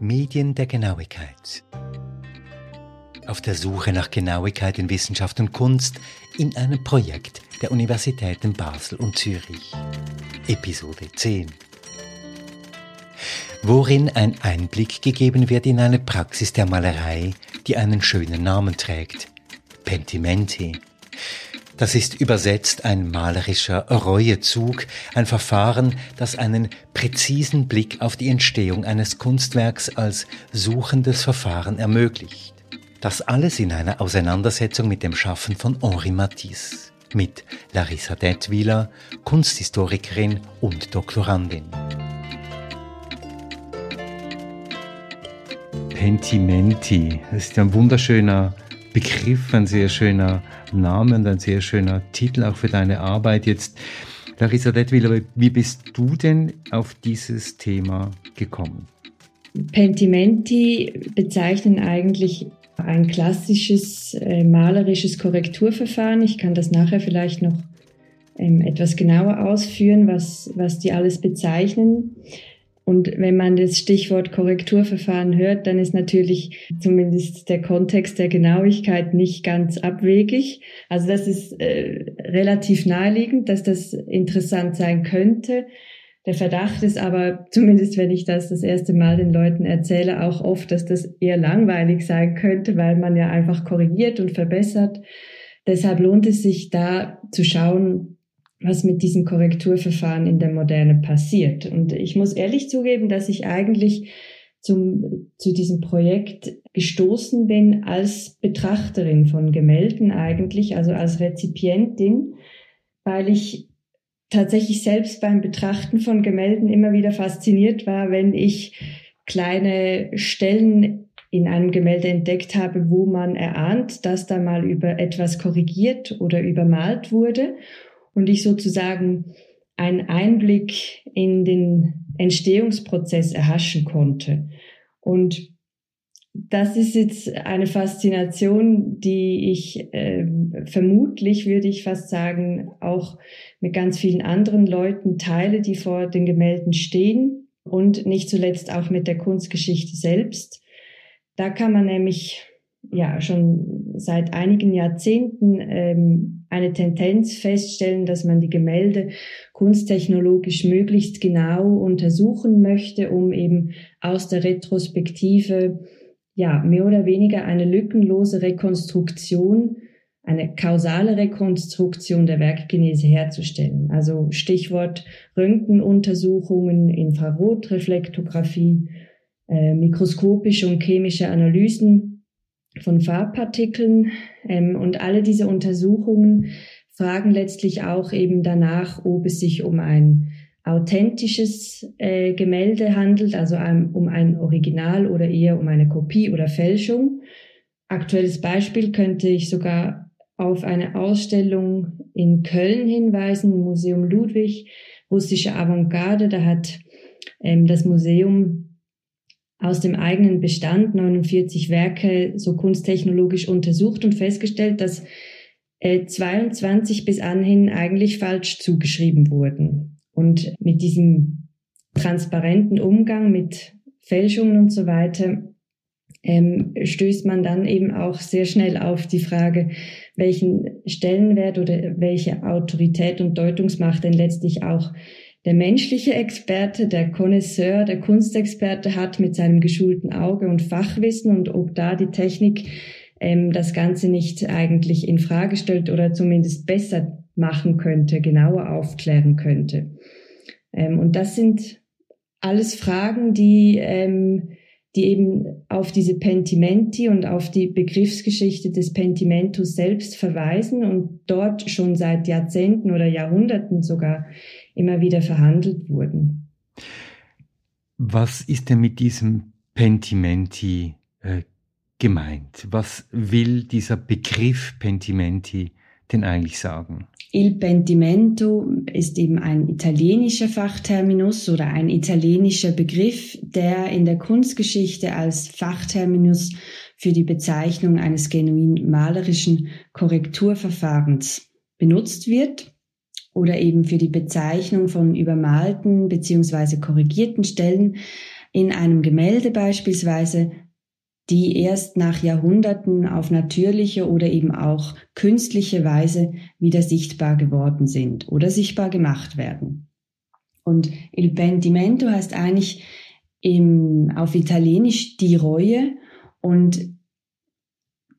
Medien der Genauigkeit. Auf der Suche nach Genauigkeit in Wissenschaft und Kunst in einem Projekt der Universitäten Basel und Zürich. Episode 10. Worin ein Einblick gegeben wird in eine Praxis der Malerei, die einen schönen Namen trägt. Pentimenti. Das ist übersetzt ein malerischer Reuezug, ein Verfahren, das einen präzisen Blick auf die Entstehung eines Kunstwerks als suchendes Verfahren ermöglicht. Das alles in einer Auseinandersetzung mit dem Schaffen von Henri Matisse, mit Larissa Detwiler, Kunsthistorikerin und Doktorandin. Pentimenti, das ist ein wunderschöner Begriff, ein sehr schöner Name und ein sehr schöner Titel auch für deine Arbeit. Jetzt, Larissa Detwiller, wie bist du denn auf dieses Thema gekommen? Pentimenti bezeichnen eigentlich ein klassisches äh, malerisches Korrekturverfahren. Ich kann das nachher vielleicht noch ähm, etwas genauer ausführen, was, was die alles bezeichnen. Und wenn man das Stichwort Korrekturverfahren hört, dann ist natürlich zumindest der Kontext der Genauigkeit nicht ganz abwegig. Also das ist äh, relativ naheliegend, dass das interessant sein könnte. Der Verdacht ist aber, zumindest wenn ich das das erste Mal den Leuten erzähle, auch oft, dass das eher langweilig sein könnte, weil man ja einfach korrigiert und verbessert. Deshalb lohnt es sich da zu schauen, was mit diesem Korrekturverfahren in der Moderne passiert. Und ich muss ehrlich zugeben, dass ich eigentlich zum, zu diesem Projekt gestoßen bin als Betrachterin von Gemälden eigentlich, also als Rezipientin, weil ich tatsächlich selbst beim Betrachten von Gemälden immer wieder fasziniert war, wenn ich kleine Stellen in einem Gemälde entdeckt habe, wo man erahnt, dass da mal über etwas korrigiert oder übermalt wurde und ich sozusagen einen Einblick in den Entstehungsprozess erhaschen konnte. Und das ist jetzt eine Faszination, die ich äh, vermutlich, würde ich fast sagen, auch mit ganz vielen anderen Leuten teile, die vor den Gemälden stehen und nicht zuletzt auch mit der Kunstgeschichte selbst. Da kann man nämlich ja schon seit einigen Jahrzehnten ähm, eine Tendenz feststellen, dass man die Gemälde kunsttechnologisch möglichst genau untersuchen möchte, um eben aus der Retrospektive ja mehr oder weniger eine lückenlose Rekonstruktion, eine kausale Rekonstruktion der Werkgenese herzustellen. Also Stichwort Röntgenuntersuchungen, Infrarotreflektographie, äh, mikroskopische und chemische Analysen von Farbpartikeln. Ähm, und alle diese Untersuchungen fragen letztlich auch eben danach, ob es sich um ein authentisches äh, Gemälde handelt, also um, um ein Original oder eher um eine Kopie oder Fälschung. Aktuelles Beispiel könnte ich sogar auf eine Ausstellung in Köln hinweisen, Museum Ludwig, russische Avantgarde. Da hat ähm, das Museum aus dem eigenen Bestand 49 Werke so kunsttechnologisch untersucht und festgestellt, dass äh, 22 bis anhin eigentlich falsch zugeschrieben wurden. Und mit diesem transparenten Umgang mit Fälschungen und so weiter ähm, stößt man dann eben auch sehr schnell auf die Frage, welchen Stellenwert oder welche Autorität und Deutungsmacht denn letztlich auch der menschliche Experte, der Connoisseur, der Kunstexperte hat mit seinem geschulten Auge und Fachwissen und ob da die Technik ähm, das Ganze nicht eigentlich in Frage stellt oder zumindest besser machen könnte, genauer aufklären könnte. Ähm, und das sind alles Fragen, die, ähm, die eben auf diese Pentimenti und auf die Begriffsgeschichte des Pentimentus selbst verweisen und dort schon seit Jahrzehnten oder Jahrhunderten sogar immer wieder verhandelt wurden. Was ist denn mit diesem Pentimenti äh, gemeint? Was will dieser Begriff Pentimenti denn eigentlich sagen? Il Pentimento ist eben ein italienischer Fachterminus oder ein italienischer Begriff, der in der Kunstgeschichte als Fachterminus für die Bezeichnung eines genuin malerischen Korrekturverfahrens benutzt wird oder eben für die Bezeichnung von übermalten beziehungsweise korrigierten Stellen, in einem Gemälde beispielsweise, die erst nach Jahrhunderten auf natürliche oder eben auch künstliche Weise wieder sichtbar geworden sind oder sichtbar gemacht werden. Und il pentimento heißt eigentlich im, auf Italienisch die Reue und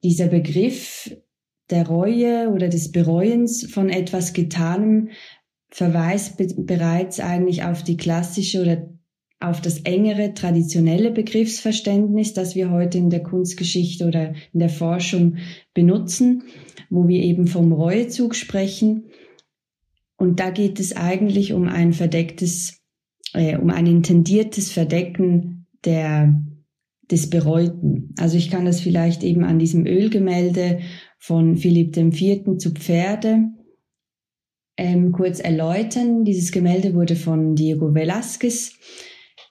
dieser Begriff der Reue oder des Bereuens von etwas Getanem verweist be bereits eigentlich auf die klassische oder auf das engere traditionelle Begriffsverständnis, das wir heute in der Kunstgeschichte oder in der Forschung benutzen, wo wir eben vom Reuezug sprechen. Und da geht es eigentlich um ein verdecktes, äh, um ein intendiertes Verdecken der, des Bereuten. Also ich kann das vielleicht eben an diesem Ölgemälde von Philipp IV. zu Pferde ähm, kurz erläutern. Dieses Gemälde wurde von Diego Velázquez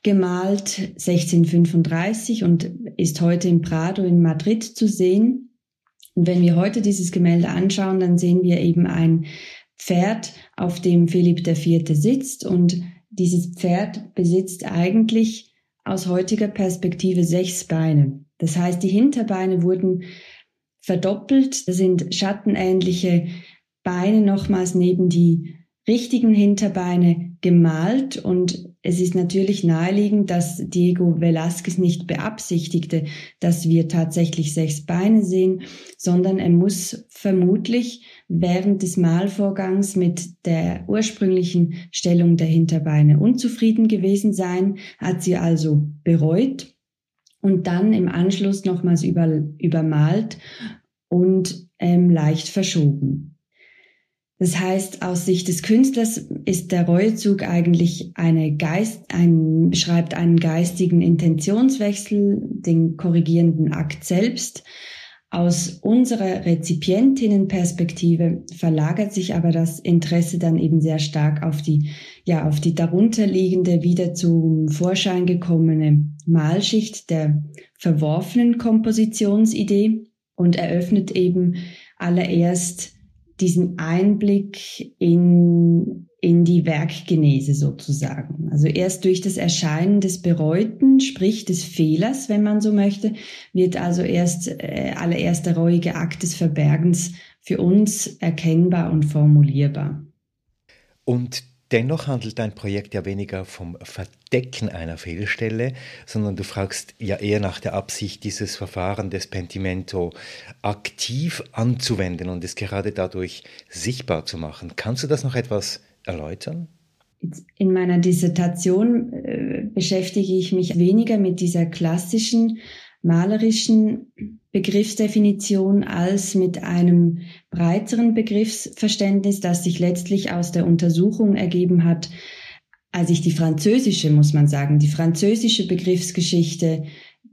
gemalt 1635 und ist heute im Prado in Madrid zu sehen. Und wenn wir heute dieses Gemälde anschauen, dann sehen wir eben ein Pferd, auf dem Philipp IV. sitzt und dieses Pferd besitzt eigentlich aus heutiger Perspektive sechs Beine. Das heißt, die Hinterbeine wurden verdoppelt. Das sind schattenähnliche Beine nochmals neben die richtigen Hinterbeine gemalt und es ist natürlich naheliegend, dass Diego Velázquez nicht beabsichtigte, dass wir tatsächlich sechs Beine sehen, sondern er muss vermutlich während des Malvorgangs mit der ursprünglichen Stellung der Hinterbeine unzufrieden gewesen sein, hat sie also bereut und dann im Anschluss nochmals über, übermalt und ähm, leicht verschoben. Das heißt, aus Sicht des Künstlers ist der Reuezug eigentlich eine Geist, ein, beschreibt einen geistigen Intentionswechsel, den korrigierenden Akt selbst. Aus unserer Rezipientinnenperspektive verlagert sich aber das Interesse dann eben sehr stark auf die, ja, auf die darunterliegende, wieder zum Vorschein gekommene Malschicht der verworfenen Kompositionsidee und eröffnet eben allererst diesen Einblick in, in die Werkgenese sozusagen. Also erst durch das Erscheinen des Bereuten, sprich des Fehlers, wenn man so möchte, wird also erst äh, allererst reuige Akt des Verbergens für uns erkennbar und formulierbar. Und Dennoch handelt dein Projekt ja weniger vom Verdecken einer Fehlstelle, sondern du fragst ja eher nach der Absicht, dieses Verfahren des Pentimento aktiv anzuwenden und es gerade dadurch sichtbar zu machen. Kannst du das noch etwas erläutern? In meiner Dissertation äh, beschäftige ich mich weniger mit dieser klassischen malerischen Begriffsdefinition als mit einem breiteren Begriffsverständnis, das sich letztlich aus der Untersuchung ergeben hat, als ich die französische, muss man sagen, die französische Begriffsgeschichte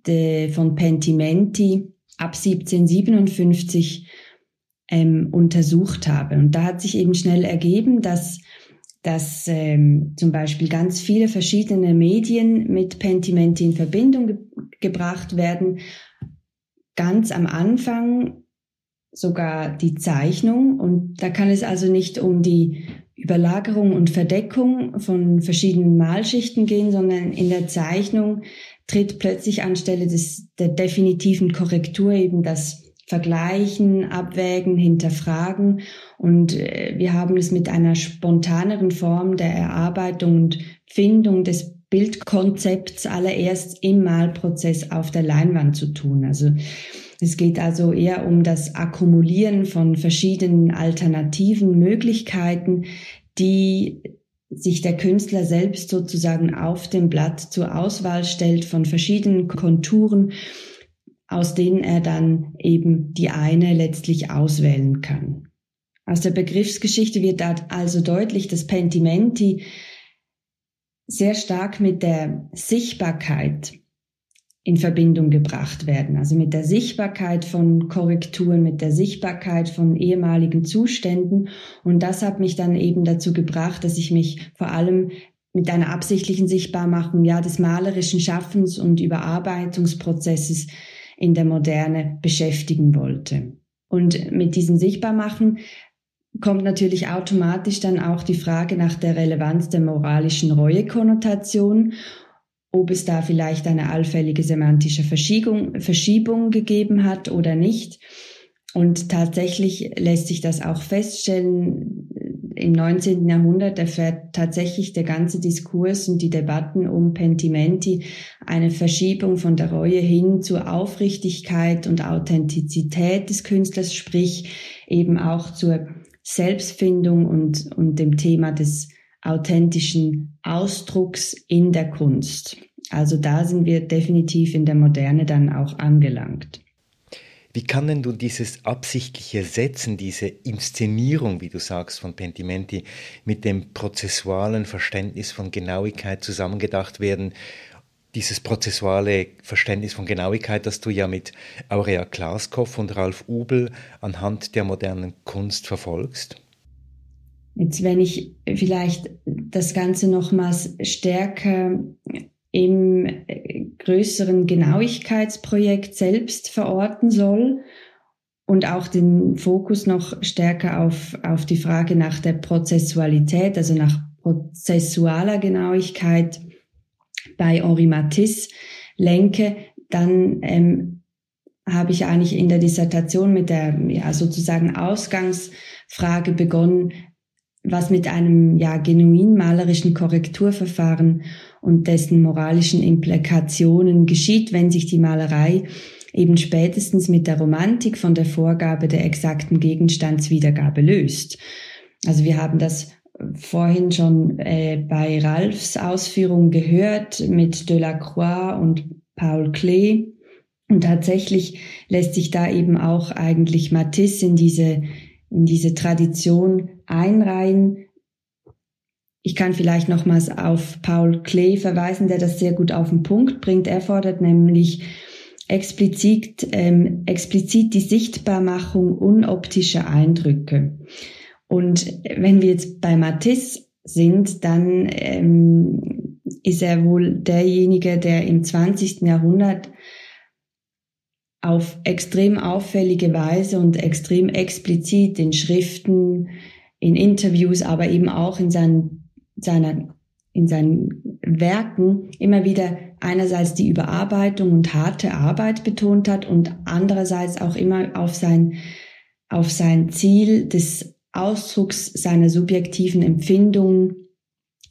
de, von Pentimenti ab 1757 ähm, untersucht habe. Und da hat sich eben schnell ergeben, dass dass ähm, zum Beispiel ganz viele verschiedene Medien mit Pentimenti in Verbindung ge gebracht werden. Ganz am Anfang sogar die Zeichnung und da kann es also nicht um die Überlagerung und Verdeckung von verschiedenen Malschichten gehen, sondern in der Zeichnung tritt plötzlich anstelle des, der definitiven Korrektur eben das Vergleichen, Abwägen, Hinterfragen. Und äh, wir haben es mit einer spontaneren Form der Erarbeitung und Findung des Bildkonzepts allererst im Malprozess auf der Leinwand zu tun. Also es geht also eher um das Akkumulieren von verschiedenen alternativen Möglichkeiten, die sich der Künstler selbst sozusagen auf dem Blatt zur Auswahl stellt von verschiedenen Konturen aus denen er dann eben die eine letztlich auswählen kann. Aus der Begriffsgeschichte wird also deutlich, dass Pentimenti sehr stark mit der Sichtbarkeit in Verbindung gebracht werden, also mit der Sichtbarkeit von Korrekturen, mit der Sichtbarkeit von ehemaligen Zuständen. Und das hat mich dann eben dazu gebracht, dass ich mich vor allem mit einer absichtlichen Sichtbarmachung ja des malerischen Schaffens und Überarbeitungsprozesses in der Moderne beschäftigen wollte. Und mit diesem Sichtbarmachen kommt natürlich automatisch dann auch die Frage nach der Relevanz der moralischen Reuekonnotation. ob es da vielleicht eine allfällige semantische Verschiebung, Verschiebung gegeben hat oder nicht. Und tatsächlich lässt sich das auch feststellen. Im 19. Jahrhundert erfährt tatsächlich der ganze Diskurs und die Debatten um Pentimenti eine Verschiebung von der Reue hin zur Aufrichtigkeit und Authentizität des Künstlers, sprich eben auch zur Selbstfindung und, und dem Thema des authentischen Ausdrucks in der Kunst. Also da sind wir definitiv in der Moderne dann auch angelangt. Wie kann denn du dieses absichtliche Setzen, diese Inszenierung, wie du sagst, von Pentimenti mit dem prozessualen Verständnis von Genauigkeit zusammengedacht werden? Dieses prozessuale Verständnis von Genauigkeit, das du ja mit Aurea Glaskopf und Ralf Ubel anhand der modernen Kunst verfolgst? Jetzt, wenn ich vielleicht das Ganze nochmals stärker im äh, größeren Genauigkeitsprojekt selbst verorten soll und auch den Fokus noch stärker auf, auf die Frage nach der Prozessualität, also nach prozessualer Genauigkeit bei Henri Matisse lenke, dann ähm, habe ich eigentlich in der Dissertation mit der ja, sozusagen Ausgangsfrage begonnen, was mit einem ja genuin malerischen Korrekturverfahren und dessen moralischen Implikationen geschieht, wenn sich die Malerei eben spätestens mit der Romantik von der Vorgabe der exakten Gegenstandswiedergabe löst. Also wir haben das vorhin schon äh, bei Ralfs Ausführungen gehört mit Delacroix und Paul Klee. Und tatsächlich lässt sich da eben auch eigentlich Matisse in diese, in diese Tradition einreihen. Ich kann vielleicht nochmals auf Paul Klee verweisen, der das sehr gut auf den Punkt bringt. Er fordert nämlich explizit, ähm, explizit die Sichtbarmachung unoptischer Eindrücke. Und wenn wir jetzt bei Matisse sind, dann ähm, ist er wohl derjenige, der im 20. Jahrhundert auf extrem auffällige Weise und extrem explizit in Schriften, in Interviews, aber eben auch in seinen, seiner, in seinen Werken immer wieder einerseits die Überarbeitung und harte Arbeit betont hat und andererseits auch immer auf sein, auf sein Ziel des Ausdrucks seiner subjektiven Empfindungen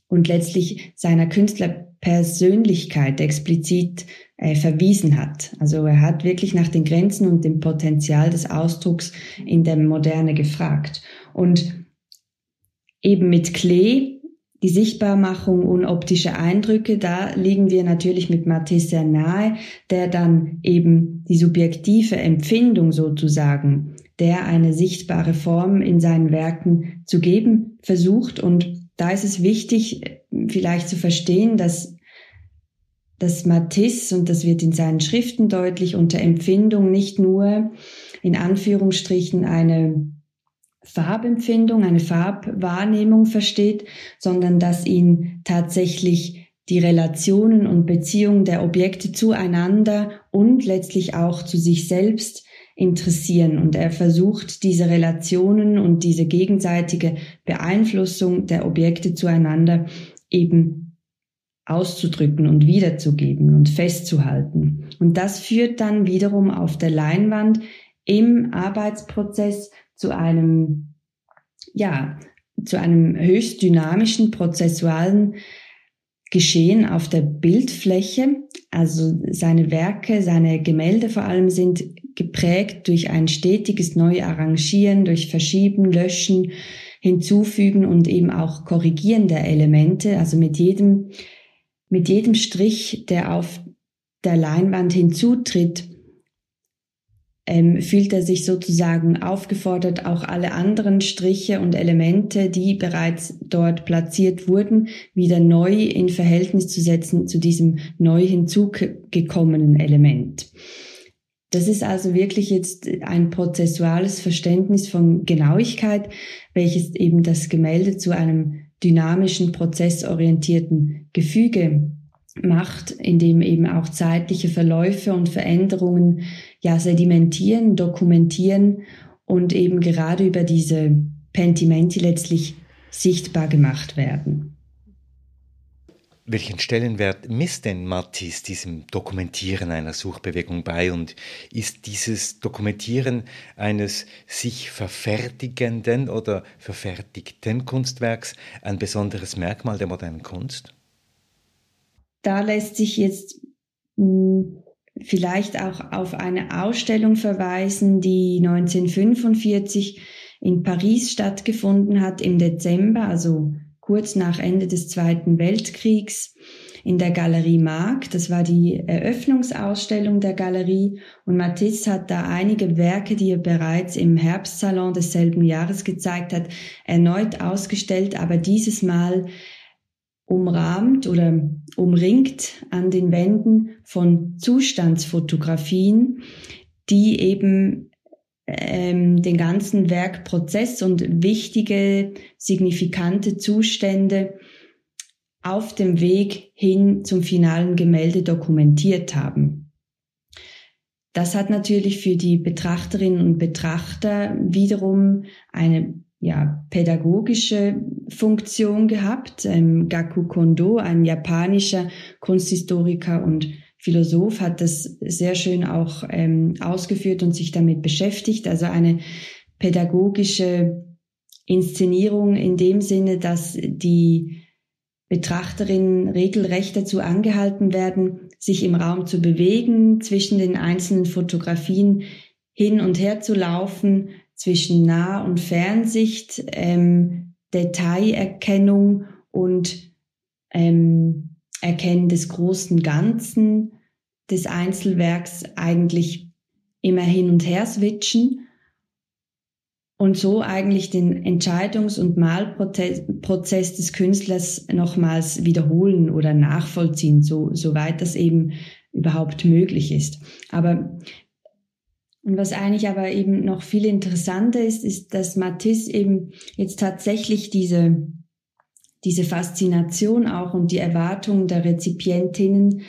und letztlich seiner Künstlerpersönlichkeit explizit äh, verwiesen hat. Also er hat wirklich nach den Grenzen und dem Potenzial des Ausdrucks in der Moderne gefragt. Und eben mit Klee, die Sichtbarmachung unoptischer Eindrücke, da liegen wir natürlich mit Matisse sehr nahe, der dann eben die subjektive Empfindung sozusagen, der eine sichtbare Form in seinen Werken zu geben versucht. Und da ist es wichtig, vielleicht zu verstehen, dass dass Matisse, und das wird in seinen Schriften deutlich, unter Empfindung nicht nur in Anführungsstrichen eine Farbempfindung, eine Farbwahrnehmung versteht, sondern dass ihn tatsächlich die Relationen und Beziehungen der Objekte zueinander und letztlich auch zu sich selbst interessieren. Und er versucht, diese Relationen und diese gegenseitige Beeinflussung der Objekte zueinander eben auszudrücken und wiederzugeben und festzuhalten. Und das führt dann wiederum auf der Leinwand im Arbeitsprozess zu einem, ja, zu einem höchst dynamischen, prozessualen Geschehen auf der Bildfläche. Also seine Werke, seine Gemälde vor allem sind geprägt durch ein stetiges Neuarrangieren, durch Verschieben, Löschen, Hinzufügen und eben auch Korrigieren der Elemente. Also mit jedem, mit jedem Strich, der auf der Leinwand hinzutritt, ähm, fühlt er sich sozusagen aufgefordert, auch alle anderen Striche und Elemente, die bereits dort platziert wurden, wieder neu in Verhältnis zu setzen zu diesem neu hinzugekommenen Element. Das ist also wirklich jetzt ein prozessuales Verständnis von Genauigkeit, welches eben das Gemälde zu einem dynamischen, prozessorientierten Gefüge macht, in dem eben auch zeitliche Verläufe und Veränderungen ja sedimentieren, dokumentieren und eben gerade über diese Pentimenti letztlich sichtbar gemacht werden. Welchen Stellenwert misst denn Mattis diesem Dokumentieren einer Suchbewegung bei und ist dieses Dokumentieren eines sich verfertigenden oder verfertigten Kunstwerks ein besonderes Merkmal der modernen Kunst? Da lässt sich jetzt hm, vielleicht auch auf eine Ausstellung verweisen, die 1945 in Paris stattgefunden hat im Dezember, also kurz nach Ende des Zweiten Weltkriegs in der Galerie Mark. Das war die Eröffnungsausstellung der Galerie und Matisse hat da einige Werke, die er bereits im Herbstsalon desselben Jahres gezeigt hat, erneut ausgestellt, aber dieses Mal umrahmt oder umringt an den Wänden von Zustandsfotografien, die eben ähm, den ganzen Werkprozess und wichtige, signifikante Zustände auf dem Weg hin zum finalen Gemälde dokumentiert haben. Das hat natürlich für die Betrachterinnen und Betrachter wiederum eine ja, pädagogische Funktion gehabt. Ähm, Gaku Kondo, ein japanischer Kunsthistoriker und Philosoph hat das sehr schön auch ähm, ausgeführt und sich damit beschäftigt. Also eine pädagogische Inszenierung in dem Sinne, dass die Betrachterinnen regelrecht dazu angehalten werden, sich im Raum zu bewegen, zwischen den einzelnen Fotografien hin und her zu laufen, zwischen Nah- und Fernsicht, ähm, Detailerkennung und ähm, Erkennen des großen Ganzen des Einzelwerks eigentlich immer hin und her switchen und so eigentlich den Entscheidungs- und Malprozess des Künstlers nochmals wiederholen oder nachvollziehen, so, soweit das eben überhaupt möglich ist. Aber und was eigentlich aber eben noch viel interessanter ist, ist, dass Matisse eben jetzt tatsächlich diese, diese Faszination auch und die Erwartungen der Rezipientinnen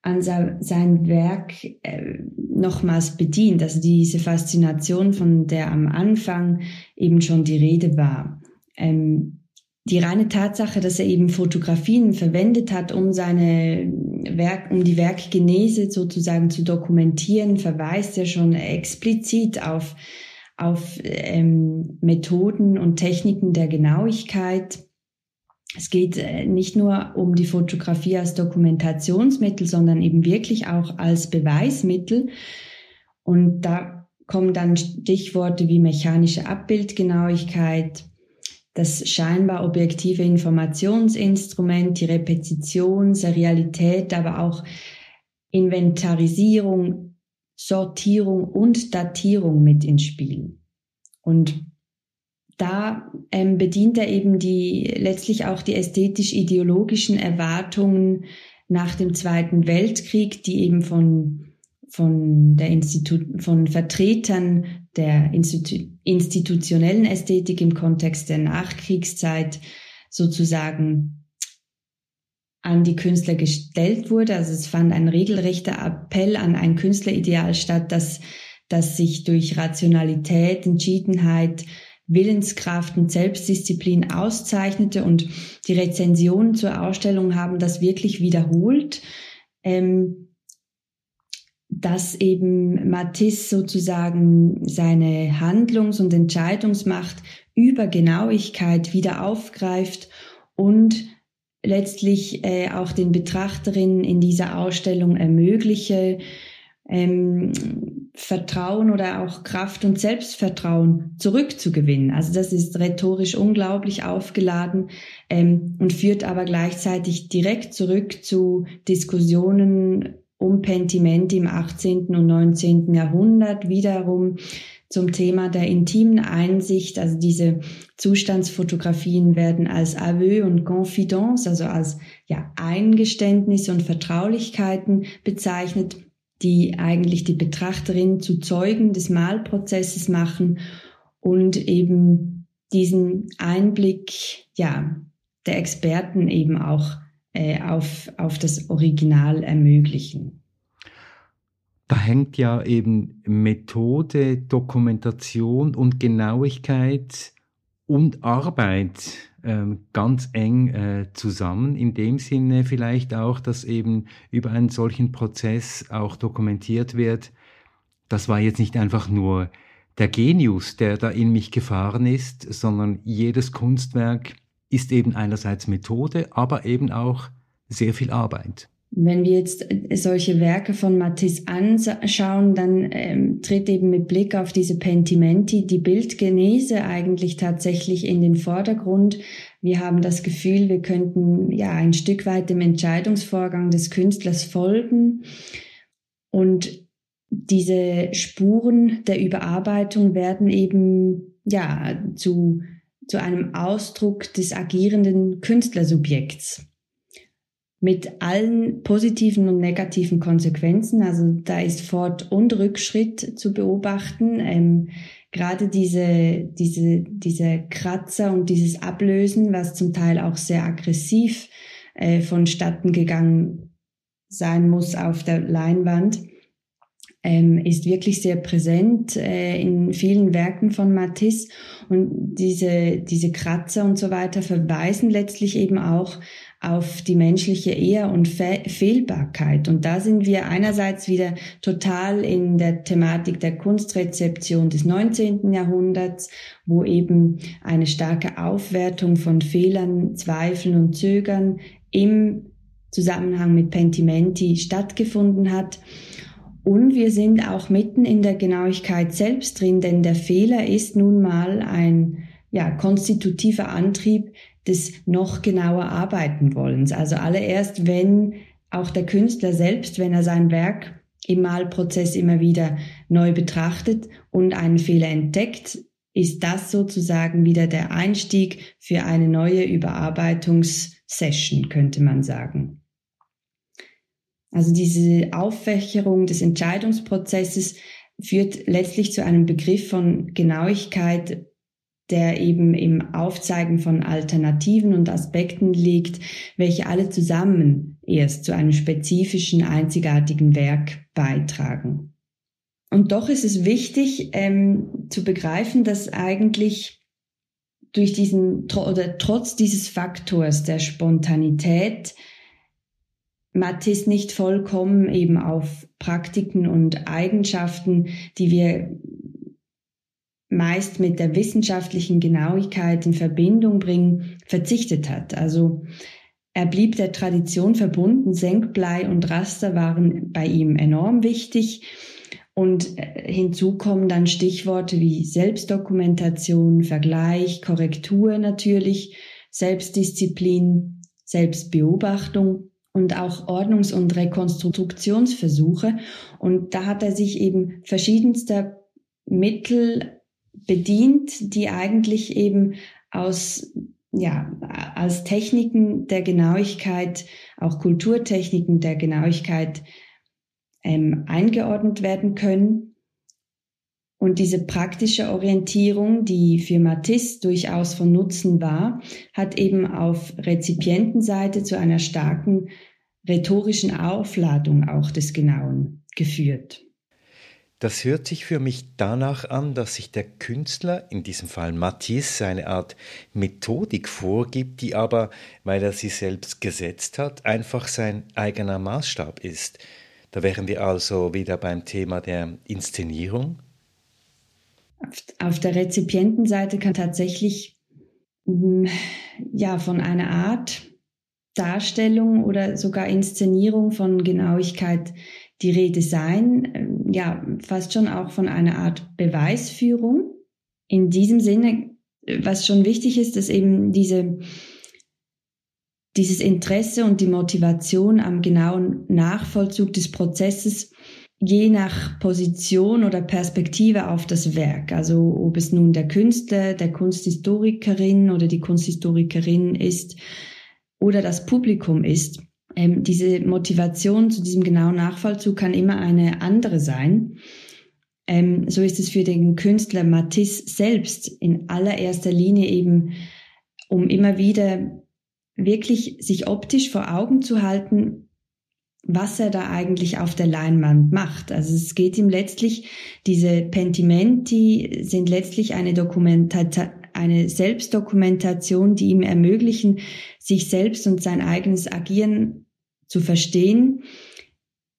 an sein Werk äh, nochmals bedient. Also diese Faszination, von der am Anfang eben schon die Rede war. Ähm, die reine Tatsache, dass er eben Fotografien verwendet hat, um seine Werk, um die Werkgenese sozusagen zu dokumentieren, verweist ja schon explizit auf, auf ähm, Methoden und Techniken der Genauigkeit es geht äh, nicht nur um die Fotografie als Dokumentationsmittel, sondern eben wirklich auch als Beweismittel. Und da kommen dann Stichworte wie mechanische Abbildgenauigkeit, das scheinbar objektive Informationsinstrument, die Repetition, Serialität, aber auch Inventarisierung, Sortierung und Datierung mit ins Spiel. Und da ähm, bedient er eben die letztlich auch die ästhetisch-ideologischen Erwartungen nach dem Zweiten Weltkrieg, die eben von von der Institut von Vertretern der Institu institutionellen Ästhetik im Kontext der Nachkriegszeit sozusagen an die Künstler gestellt wurde. Also es fand ein regelrechter Appell an ein Künstlerideal statt, das, das sich durch Rationalität, Entschiedenheit, Willenskraft und Selbstdisziplin auszeichnete und die Rezensionen zur Ausstellung haben das wirklich wiederholt, ähm, dass eben Matisse sozusagen seine Handlungs- und Entscheidungsmacht über Genauigkeit wieder aufgreift und letztlich äh, auch den Betrachterinnen in dieser Ausstellung ermögliche, ähm, Vertrauen oder auch Kraft und Selbstvertrauen zurückzugewinnen. Also das ist rhetorisch unglaublich aufgeladen ähm, und führt aber gleichzeitig direkt zurück zu Diskussionen um Pentiment im 18. und 19. Jahrhundert, wiederum zum Thema der intimen Einsicht. Also diese Zustandsfotografien werden als Aveu und Confidence, also als ja, Eingeständnisse und Vertraulichkeiten bezeichnet die eigentlich die Betrachterin zu Zeugen des Malprozesses machen und eben diesen Einblick, ja, der Experten eben auch äh, auf, auf das Original ermöglichen. Da hängt ja eben Methode, Dokumentation und Genauigkeit und Arbeit ähm, ganz eng äh, zusammen, in dem Sinne vielleicht auch, dass eben über einen solchen Prozess auch dokumentiert wird, das war jetzt nicht einfach nur der Genius, der da in mich gefahren ist, sondern jedes Kunstwerk ist eben einerseits Methode, aber eben auch sehr viel Arbeit. Wenn wir jetzt solche Werke von Matisse anschauen, dann ähm, tritt eben mit Blick auf diese Pentimenti die Bildgenese eigentlich tatsächlich in den Vordergrund. Wir haben das Gefühl, wir könnten ja ein Stück weit dem Entscheidungsvorgang des Künstlers folgen und diese Spuren der Überarbeitung werden eben ja zu, zu einem Ausdruck des agierenden Künstlersubjekts mit allen positiven und negativen Konsequenzen. Also da ist Fort- und Rückschritt zu beobachten. Ähm, gerade diese, diese, diese Kratzer und dieses Ablösen, was zum Teil auch sehr aggressiv äh, vonstatten gegangen sein muss auf der Leinwand, ähm, ist wirklich sehr präsent äh, in vielen Werken von Matisse. Und diese, diese Kratzer und so weiter verweisen letztlich eben auch auf die menschliche Ehr- und Fe Fehlbarkeit. Und da sind wir einerseits wieder total in der Thematik der Kunstrezeption des 19. Jahrhunderts, wo eben eine starke Aufwertung von Fehlern, Zweifeln und Zögern im Zusammenhang mit Pentimenti stattgefunden hat. Und wir sind auch mitten in der Genauigkeit selbst drin, denn der Fehler ist nun mal ein ja, konstitutiver Antrieb des noch genauer arbeiten wollens. Also allererst, wenn auch der Künstler selbst, wenn er sein Werk im Malprozess immer wieder neu betrachtet und einen Fehler entdeckt, ist das sozusagen wieder der Einstieg für eine neue Überarbeitungssession, könnte man sagen. Also diese Auffächerung des Entscheidungsprozesses führt letztlich zu einem Begriff von Genauigkeit, der eben im Aufzeigen von Alternativen und Aspekten liegt, welche alle zusammen erst zu einem spezifischen, einzigartigen Werk beitragen. Und doch ist es wichtig ähm, zu begreifen, dass eigentlich durch diesen oder trotz dieses Faktors der Spontanität Matisse nicht vollkommen eben auf Praktiken und Eigenschaften, die wir meist mit der wissenschaftlichen Genauigkeit in Verbindung bringen, verzichtet hat. Also er blieb der Tradition verbunden, Senkblei und Raster waren bei ihm enorm wichtig. Und äh, hinzu kommen dann Stichworte wie Selbstdokumentation, Vergleich, Korrektur natürlich, Selbstdisziplin, Selbstbeobachtung und auch Ordnungs- und Rekonstruktionsversuche. Und da hat er sich eben verschiedenster Mittel bedient, die eigentlich eben aus ja, als Techniken der Genauigkeit, auch Kulturtechniken der Genauigkeit ähm, eingeordnet werden können. Und diese praktische Orientierung, die für Matisse durchaus von Nutzen war, hat eben auf Rezipientenseite zu einer starken rhetorischen Aufladung auch des Genauen geführt. Das hört sich für mich danach an, dass sich der Künstler, in diesem Fall Matisse, eine Art Methodik vorgibt, die aber, weil er sie selbst gesetzt hat, einfach sein eigener Maßstab ist. Da wären wir also wieder beim Thema der Inszenierung. Auf der Rezipientenseite kann tatsächlich mm, ja von einer Art Darstellung oder sogar Inszenierung von Genauigkeit die Rede sein, ähm, ja, fast schon auch von einer Art Beweisführung. In diesem Sinne, was schon wichtig ist, dass eben diese, dieses Interesse und die Motivation am genauen Nachvollzug des Prozesses je nach Position oder Perspektive auf das Werk. Also ob es nun der Künstler, der Kunsthistorikerin oder die Kunsthistorikerin ist oder das Publikum ist, ähm, diese Motivation zu diesem genauen Nachvollzug kann immer eine andere sein. Ähm, so ist es für den Künstler Matisse selbst in allererster Linie eben, um immer wieder wirklich sich optisch vor Augen zu halten, was er da eigentlich auf der Leinwand macht. Also es geht ihm letztlich, diese Pentimenti sind letztlich eine, Dokumenta eine Selbstdokumentation, die ihm ermöglichen, sich selbst und sein eigenes Agieren zu verstehen,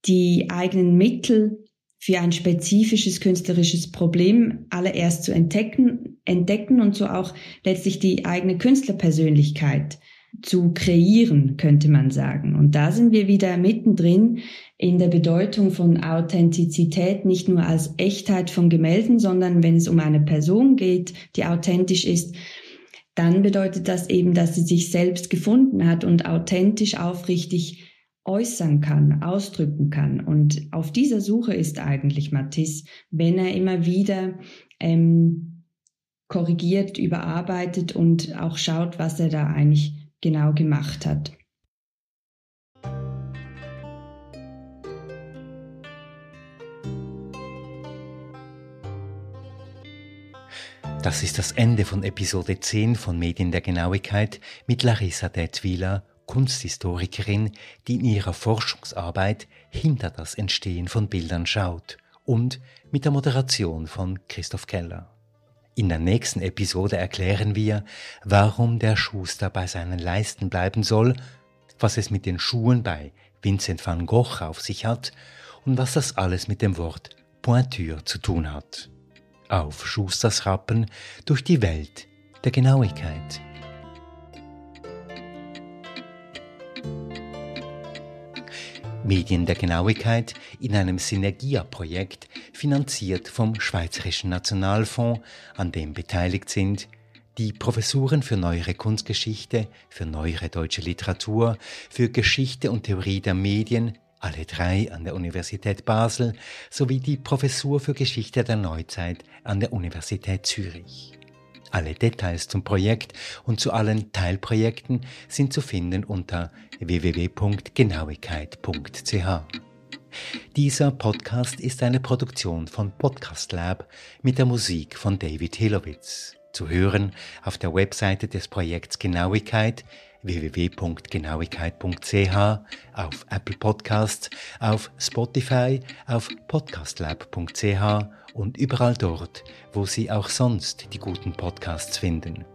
die eigenen Mittel für ein spezifisches künstlerisches Problem allererst zu entdecken, entdecken und so auch letztlich die eigene Künstlerpersönlichkeit zu kreieren, könnte man sagen. Und da sind wir wieder mittendrin in der Bedeutung von Authentizität, nicht nur als Echtheit von Gemälden, sondern wenn es um eine Person geht, die authentisch ist, dann bedeutet das eben, dass sie sich selbst gefunden hat und authentisch, aufrichtig äußern kann, ausdrücken kann. Und auf dieser Suche ist eigentlich Matisse, wenn er immer wieder ähm, korrigiert, überarbeitet und auch schaut, was er da eigentlich genau gemacht hat. Das ist das Ende von Episode 10 von Medien der Genauigkeit mit Larissa Detwiler Kunsthistorikerin, die in ihrer Forschungsarbeit hinter das Entstehen von Bildern schaut und mit der Moderation von Christoph Keller. In der nächsten Episode erklären wir, warum der Schuster bei seinen Leisten bleiben soll, was es mit den Schuhen bei Vincent van Gogh auf sich hat und was das alles mit dem Wort Pointure zu tun hat. Auf Schusters Rappen durch die Welt der Genauigkeit. Medien der Genauigkeit in einem Synergia-Projekt, finanziert vom Schweizerischen Nationalfonds, an dem beteiligt sind die Professuren für Neuere Kunstgeschichte, für Neuere Deutsche Literatur, für Geschichte und Theorie der Medien, alle drei an der Universität Basel, sowie die Professur für Geschichte der Neuzeit an der Universität Zürich. Alle Details zum Projekt und zu allen Teilprojekten sind zu finden unter www.genauigkeit.ch. Dieser Podcast ist eine Produktion von Podcast Lab mit der Musik von David Hilowitz. Zu hören auf der Webseite des Projekts Genauigkeit www.genauigkeit.ch, auf Apple Podcasts, auf Spotify, auf podcastlab.ch und überall dort, wo Sie auch sonst die guten Podcasts finden.